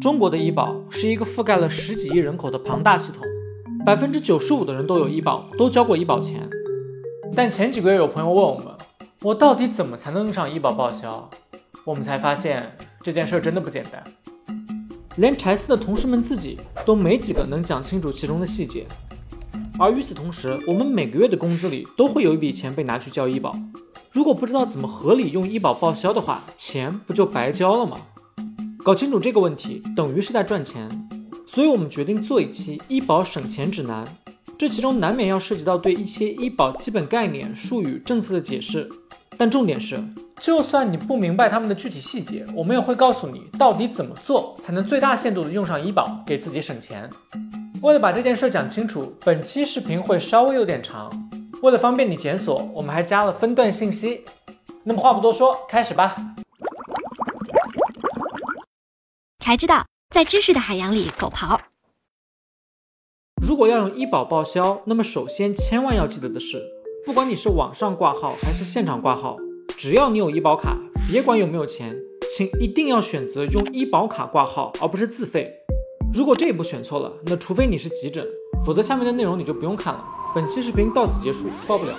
中国的医保是一个覆盖了十几亿人口的庞大系统，百分之九十五的人都有医保，都交过医保钱。但前几个月有朋友问我们，我到底怎么才能用上医保报销？我们才发现这件事真的不简单，连柴斯的同事们自己都没几个能讲清楚其中的细节。而与此同时，我们每个月的工资里都会有一笔钱被拿去交医保。如果不知道怎么合理用医保报销的话，钱不就白交了吗？搞清楚这个问题，等于是在赚钱。所以我们决定做一期医保省钱指南。这其中难免要涉及到对一些医保基本概念、术语、政策的解释。但重点是，就算你不明白他们的具体细节，我们也会告诉你到底怎么做才能最大限度的用上医保，给自己省钱。为了把这件事讲清楚，本期视频会稍微有点长。为了方便你检索，我们还加了分段信息。那么话不多说，开始吧。才知道，在知识的海洋里狗刨。如果要用医保报销，那么首先千万要记得的是，不管你是网上挂号还是现场挂号，只要你有医保卡，别管有没有钱，请一定要选择用医保卡挂号，而不是自费。如果这一步选错了，那除非你是急诊，否则下面的内容你就不用看了。本期视频到此结束，报不了。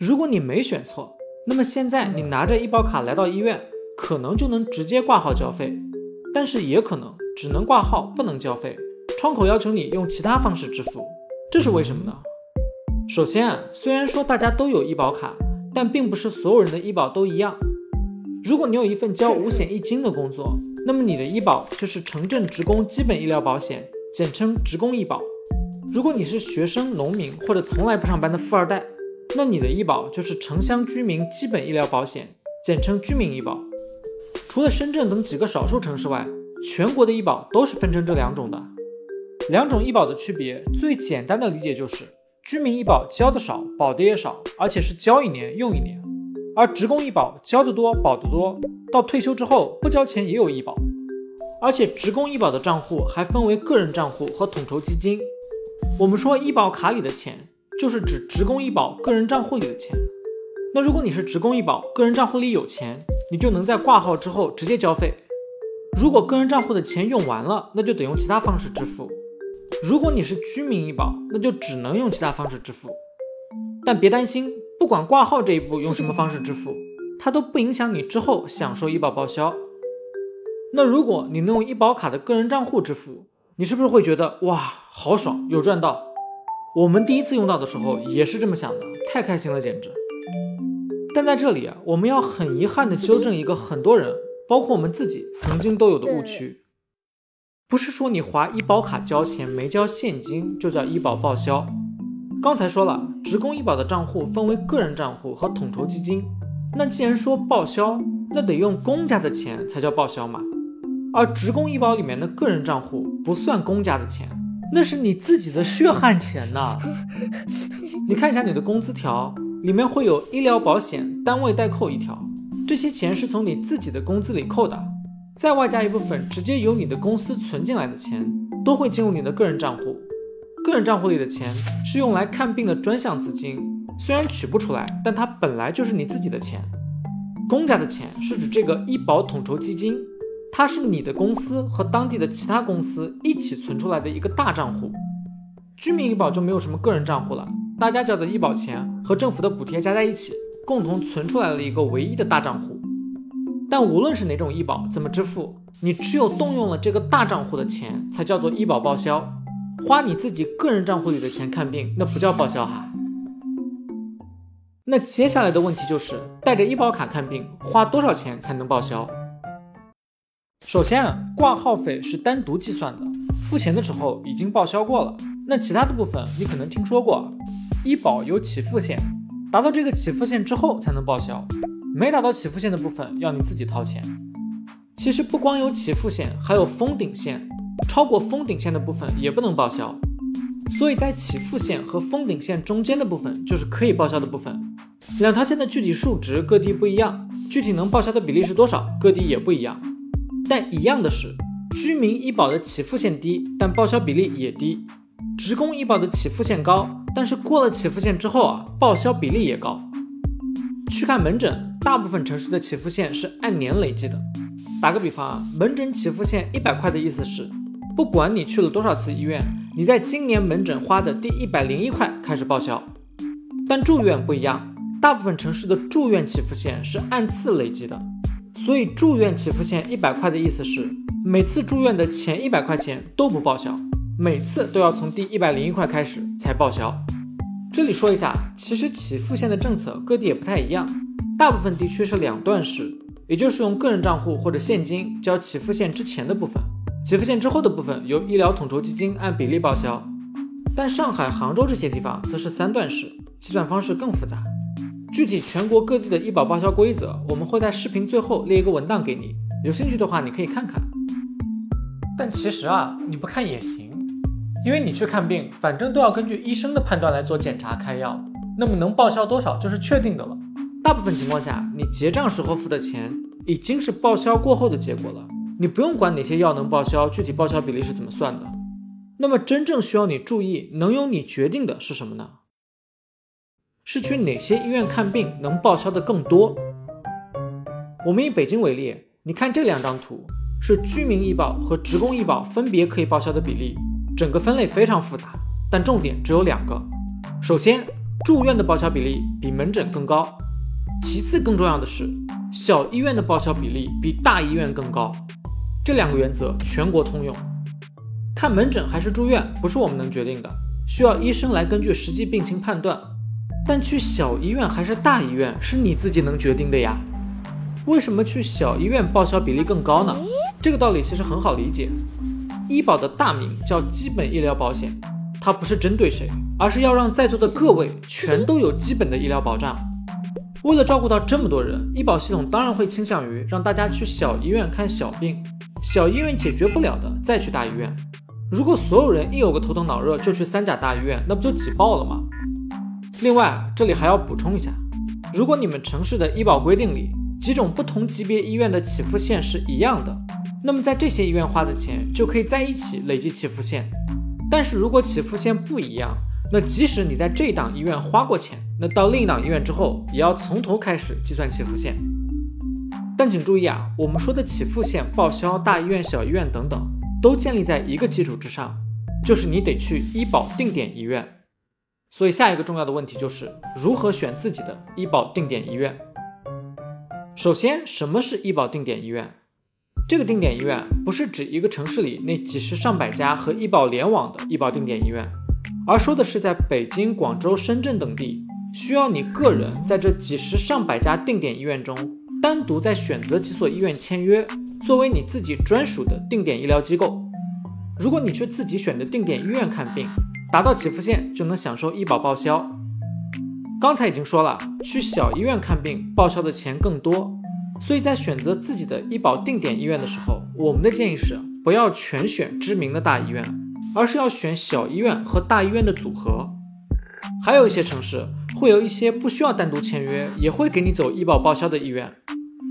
如果你没选错，那么现在你拿着医保卡来到医院，可能就能直接挂号交费，但是也可能只能挂号不能交费，窗口要求你用其他方式支付，这是为什么呢？首先啊，虽然说大家都有医保卡，但并不是所有人的医保都一样。如果你有一份交五险一金的工作，那么你的医保就是城镇职工基本医疗保险，简称职工医保。如果你是学生、农民或者从来不上班的富二代，那你的医保就是城乡居民基本医疗保险，简称居民医保。除了深圳等几个少数城市外，全国的医保都是分成这两种的。两种医保的区别，最简单的理解就是，居民医保交的少，保的也少，而且是交一年用一年。而职工医保交的多，保的多，到退休之后不交钱也有医保，而且职工医保的账户还分为个人账户和统筹基金。我们说医保卡里的钱，就是指职工医保个人账户里的钱。那如果你是职工医保个人账户里有钱，你就能在挂号之后直接交费。如果个人账户的钱用完了，那就得用其他方式支付。如果你是居民医保，那就只能用其他方式支付。但别担心。不管挂号这一步用什么方式支付，它都不影响你之后享受医保报销。那如果你能用医保卡的个人账户支付，你是不是会觉得哇，好爽，有赚到？我们第一次用到的时候也是这么想的，太开心了，简直。但在这里啊，我们要很遗憾的纠正一个很多人，包括我们自己曾经都有的误区，不是说你划医保卡交钱没交现金就叫医保报销。刚才说了，职工医保的账户分为个人账户和统筹基金。那既然说报销，那得用公家的钱才叫报销嘛。而职工医保里面的个人账户不算公家的钱，那是你自己的血汗钱呐。你看一下你的工资条，里面会有医疗保险单位代扣一条，这些钱是从你自己的工资里扣的，再外加一部分直接由你的公司存进来的钱，都会进入你的个人账户。个人账户里的钱是用来看病的专项资金，虽然取不出来，但它本来就是你自己的钱。公家的钱是指这个医保统筹基金，它是你的公司和当地的其他公司一起存出来的一个大账户。居民医保就没有什么个人账户了，大家交的医保钱和政府的补贴加在一起，共同存出来了一个唯一的大账户。但无论是哪种医保，怎么支付，你只有动用了这个大账户的钱，才叫做医保报销。花你自己个人账户里的钱看病，那不叫报销哈。那接下来的问题就是，带着医保卡看病花多少钱才能报销？首先啊，挂号费是单独计算的，付钱的时候已经报销过了。那其他的部分你可能听说过，医保有起付线，达到这个起付线之后才能报销，没达到起付线的部分要你自己掏钱。其实不光有起付线，还有封顶线。超过封顶线的部分也不能报销，所以在起付线和封顶线中间的部分就是可以报销的部分。两条线的具体数值各地不一样，具体能报销的比例是多少，各地也不一样。但一样的是，居民医保的起付线低，但报销比例也低；职工医保的起付线高，但是过了起付线之后啊，报销比例也高。去看门诊，大部分城市的起付线是按年累计的。打个比方啊，门诊起付线一百块的意思是，不管你去了多少次医院，你在今年门诊花的第一百零一块开始报销。但住院不一样，大部分城市的住院起付线是按次累计的，所以住院起付线一百块的意思是，每次住院的前一百块钱都不报销，每次都要从第一百零一块开始才报销。这里说一下，其实起付线的政策各地也不太一样，大部分地区是两段式。也就是用个人账户或者现金交起付线之前的部分，起付线之后的部分由医疗统筹基金按比例报销。但上海、杭州这些地方则是三段式，计算方式更复杂。具体全国各地的医保报销规则，我们会在视频最后列一个文档给你，有兴趣的话你可以看看。但其实啊，你不看也行，因为你去看病，反正都要根据医生的判断来做检查开药，那么能报销多少就是确定的了。大部分情况下，你结账时候付的钱已经是报销过后的结果了，你不用管哪些药能报销，具体报销比例是怎么算的。那么真正需要你注意、能由你决定的是什么呢？是去哪些医院看病能报销的更多？我们以北京为例，你看这两张图是居民医保和职工医保分别可以报销的比例，整个分类非常复杂，但重点只有两个。首先，住院的报销比例比门诊更高。其次，更重要的是，小医院的报销比例比大医院更高。这两个原则全国通用。看门诊还是住院，不是我们能决定的，需要医生来根据实际病情判断。但去小医院还是大医院，是你自己能决定的呀。为什么去小医院报销比例更高呢？这个道理其实很好理解。医保的大名叫基本医疗保险，它不是针对谁，而是要让在座的各位全都有基本的医疗保障。为了照顾到这么多人，医保系统当然会倾向于让大家去小医院看小病，小医院解决不了的再去大医院。如果所有人一有个头疼脑热就去三甲大医院，那不就挤爆了吗？另外，这里还要补充一下，如果你们城市的医保规定里几种不同级别医院的起付线是一样的，那么在这些医院花的钱就可以在一起累计起付线。但是如果起付线不一样，那即使你在这档医院花过钱，那到另一档医院之后，也要从头开始计算起付线。但请注意啊，我们说的起付线报销，大医院、小医院等等，都建立在一个基础之上，就是你得去医保定点医院。所以下一个重要的问题就是如何选自己的医保定点医院。首先，什么是医保定点医院？这个定点医院不是指一个城市里那几十上百家和医保联网的医保定点医院。而说的是，在北京、广州、深圳等地，需要你个人在这几十上百家定点医院中，单独再选择几所医院签约，作为你自己专属的定点医疗机构。如果你去自己选的定点医院看病，达到起付线就能享受医保报销。刚才已经说了，去小医院看病报销的钱更多，所以在选择自己的医保定点医院的时候，我们的建议是不要全选知名的大医院。而是要选小医院和大医院的组合，还有一些城市会有一些不需要单独签约，也会给你走医保报销的医院，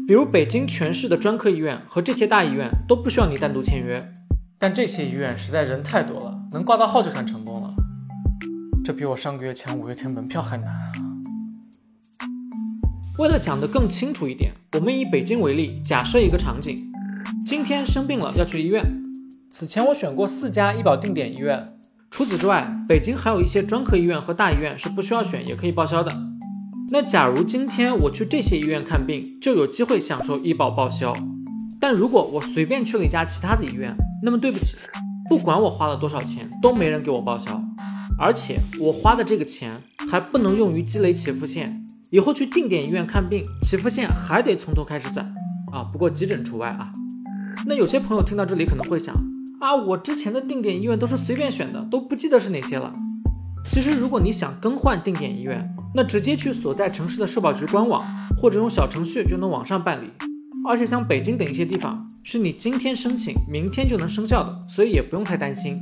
比如北京全市的专科医院和这些大医院都不需要你单独签约，但这些医院实在人太多了，能挂到号就算成功了。这比我上个月抢五月天门票还难啊！为了讲得更清楚一点，我们以北京为例，假设一个场景：今天生病了要去医院。此前我选过四家医保定点医院，除此之外，北京还有一些专科医院和大医院是不需要选也可以报销的。那假如今天我去这些医院看病，就有机会享受医保报销。但如果我随便去了一家其他的医院，那么对不起，不管我花了多少钱，都没人给我报销，而且我花的这个钱还不能用于积累起付线，以后去定点医院看病，起付线还得从头开始攒啊。不过急诊除外啊。那有些朋友听到这里可能会想。啊，我之前的定点医院都是随便选的，都不记得是哪些了。其实，如果你想更换定点医院，那直接去所在城市的社保局官网，或者用小程序就能网上办理。而且像北京等一些地方，是你今天申请，明天就能生效的，所以也不用太担心。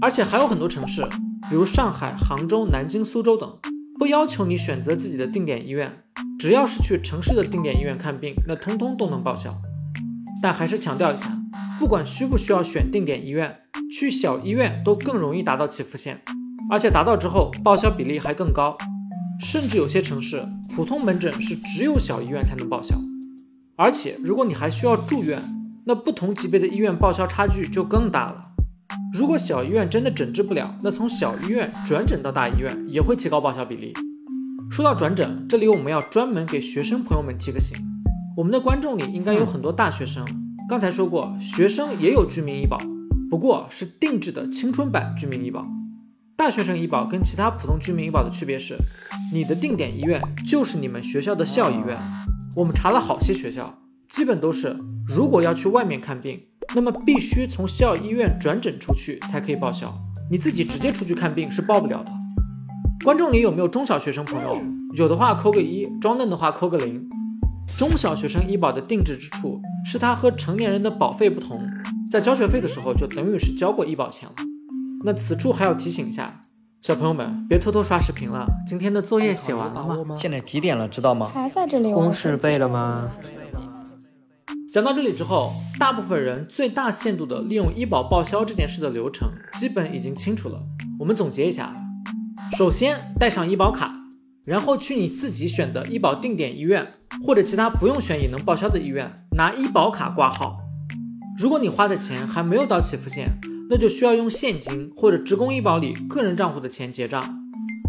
而且还有很多城市，比如上海、杭州、南京、苏州等，不要求你选择自己的定点医院，只要是去城市的定点医院看病，那通通都能报销。但还是强调一下。不管需不需要选定点医院，去小医院都更容易达到起付线，而且达到之后报销比例还更高，甚至有些城市普通门诊是只有小医院才能报销。而且如果你还需要住院，那不同级别的医院报销差距就更大了。如果小医院真的诊治不了，那从小医院转诊到大医院也会提高报销比例。说到转诊，这里我们要专门给学生朋友们提个醒，我们的观众里应该有很多大学生。刚才说过，学生也有居民医保，不过是定制的青春版居民医保。大学生医保跟其他普通居民医保的区别是，你的定点医院就是你们学校的校医院。我们查了好些学校，基本都是如果要去外面看病，那么必须从校医院转诊出去才可以报销，你自己直接出去看病是报不了的。观众里有没有中小学生朋友？有的话扣个一，装嫩的话扣个零。中小学生医保的定制之处是它和成年人的保费不同，在交学费的时候就等于是交过医保钱了。那此处还要提醒一下小朋友们，别偷偷刷视频了。今天的作业写完了吗？现在几点了，知道吗？还在这里。公式背了吗？讲到这里之后，大部分人最大限度的利用医保报销这件事的流程，基本已经清楚了。我们总结一下。首先带上医保卡，然后去你自己选的医保定点医院或者其他不用选也能报销的医院拿医保卡挂号。如果你花的钱还没有到起付线，那就需要用现金或者职工医保里个人账户的钱结账。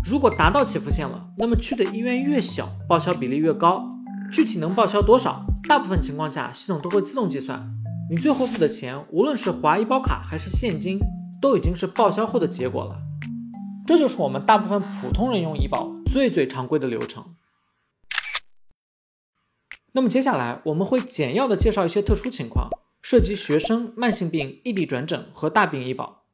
如果达到起付线了，那么去的医院越小，报销比例越高。具体能报销多少，大部分情况下系统都会自动计算。你最后付的钱，无论是划医保卡还是现金，都已经是报销后的结果了。这就是我们大部分普通人用医保最最常规的流程。那么接下来我们会简要的介绍一些特殊情况，涉及学生、慢性病、异地转诊和大病医保。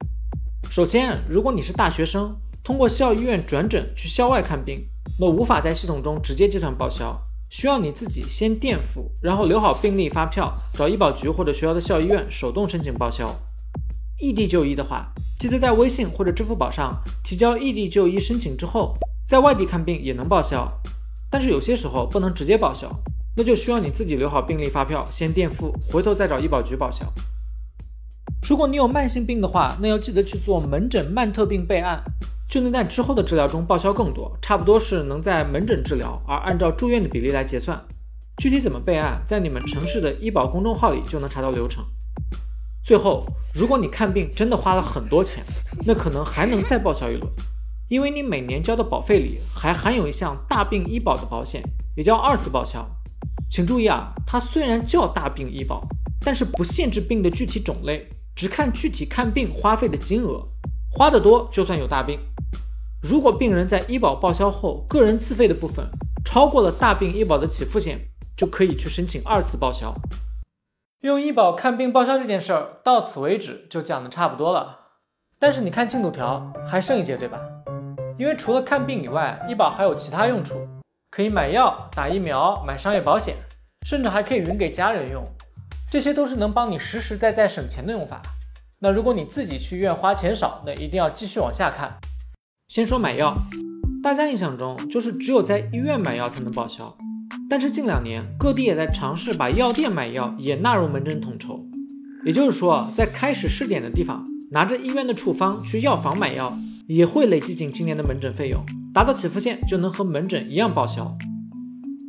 首先，如果你是大学生，通过校医院转诊去校外看病，那无法在系统中直接计算报销，需要你自己先垫付，然后留好病历发票，找医保局或者学校的校医院手动申请报销。异地就医的话，记得在微信或者支付宝上提交异地就医申请之后，在外地看病也能报销。但是有些时候不能直接报销，那就需要你自己留好病历发票，先垫付，回头再找医保局报销。如果你有慢性病的话，那要记得去做门诊慢特病备案，就能在之后的治疗中报销更多，差不多是能在门诊治疗，而按照住院的比例来结算。具体怎么备案，在你们城市的医保公众号里就能查到流程。最后，如果你看病真的花了很多钱，那可能还能再报销一轮，因为你每年交的保费里还含有一项大病医保的保险，也叫二次报销。请注意啊，它虽然叫大病医保，但是不限制病的具体种类，只看具体看病花费的金额，花的多就算有大病。如果病人在医保报销后个人自费的部分超过了大病医保的起付线，就可以去申请二次报销。用医保看病报销这件事儿到此为止就讲的差不多了，但是你看进度条还剩一节对吧？因为除了看病以外，医保还有其他用处，可以买药、打疫苗、买商业保险，甚至还可以匀给家人用，这些都是能帮你实实在在省钱的用法。那如果你自己去医院花钱少，那一定要继续往下看。先说买药，大家印象中就是只有在医院买药才能报销。但是近两年，各地也在尝试把药店买药也纳入门诊统筹。也就是说，在开始试点的地方，拿着医院的处方去药房买药，也会累积进今年的门诊费用，达到起付线就能和门诊一样报销。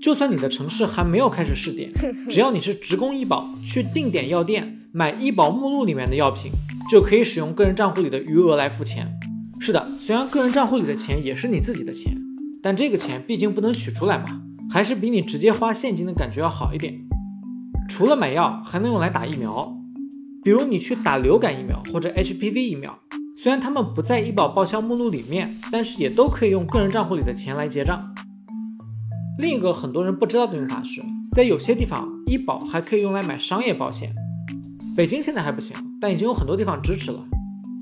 就算你的城市还没有开始试点，只要你是职工医保，去定点药店买医保目录里面的药品，就可以使用个人账户里的余额来付钱。是的，虽然个人账户里的钱也是你自己的钱，但这个钱毕竟不能取出来嘛。还是比你直接花现金的感觉要好一点。除了买药，还能用来打疫苗，比如你去打流感疫苗或者 HPV 疫苗，虽然他们不在医保报销目录里面，但是也都可以用个人账户里的钱来结账。另一个很多人不知道的用法是，在有些地方医保还可以用来买商业保险。北京现在还不行，但已经有很多地方支持了。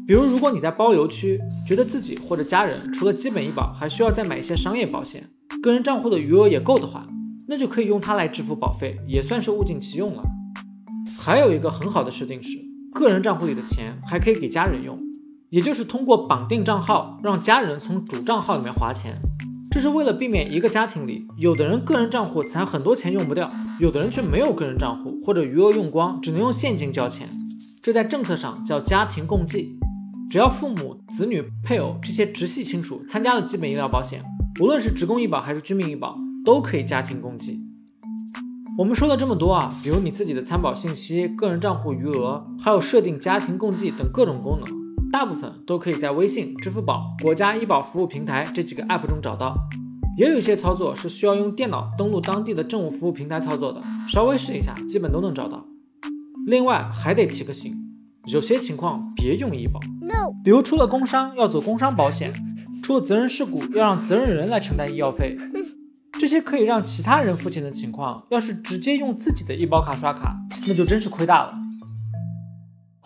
比如如果你在包邮区，觉得自己或者家人除了基本医保，还需要再买一些商业保险。个人账户的余额也够的话，那就可以用它来支付保费，也算是物尽其用了。还有一个很好的设定是，个人账户里的钱还可以给家人用，也就是通过绑定账号，让家人从主账号里面划钱。这是为了避免一个家庭里有的人个人账户攒很多钱用不掉，有的人却没有个人账户或者余额用光，只能用现金交钱。这在政策上叫家庭共济，只要父母、子女、配偶这些直系亲属参加了基本医疗保险。无论是职工医保还是居民医保，都可以家庭共济。我们说了这么多啊，比如你自己的参保信息、个人账户余额，还有设定家庭共计等各种功能，大部分都可以在微信、支付宝、国家医保服务平台这几个 app 中找到。也有一些操作是需要用电脑登录当地的政务服务平台操作的，稍微试一下，基本都能找到。另外还得提个醒，有些情况别用医保，比如出了工伤要走工伤保险，出了责任事故要让责任人来承担医药费，这些可以让其他人付钱的情况，要是直接用自己的医保卡刷卡，那就真是亏大了。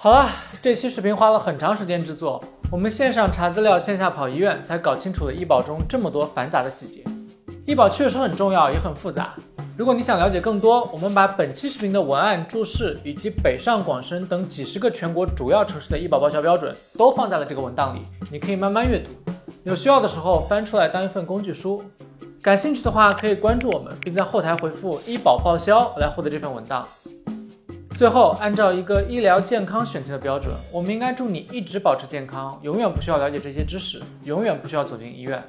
好了，这期视频花了很长时间制作。我们线上查资料，线下跑医院，才搞清楚了医保中这么多繁杂的细节。医保确实很重要，也很复杂。如果你想了解更多，我们把本期视频的文案、注释以及北上广深等几十个全国主要城市的医保报销标准都放在了这个文档里，你可以慢慢阅读。有需要的时候翻出来当一份工具书。感兴趣的话可以关注我们，并在后台回复“医保报销”来获得这份文档。最后，按照一个医疗健康选题的标准，我们应该祝你一直保持健康，永远不需要了解这些知识，永远不需要走进医院。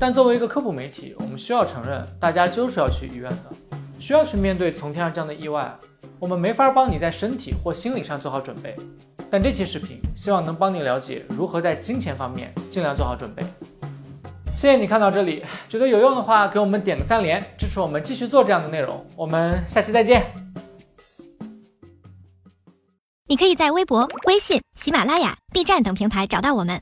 但作为一个科普媒体，我们需要承认，大家就是要去医院的，需要去面对从天而降的意外。我们没法帮你在身体或心理上做好准备，但这期视频希望能帮你了解如何在金钱方面尽量做好准备。谢谢你看到这里，觉得有用的话，给我们点个三连，支持我们继续做这样的内容。我们下期再见。你可以在微博、微信、喜马拉雅、B 站等平台找到我们。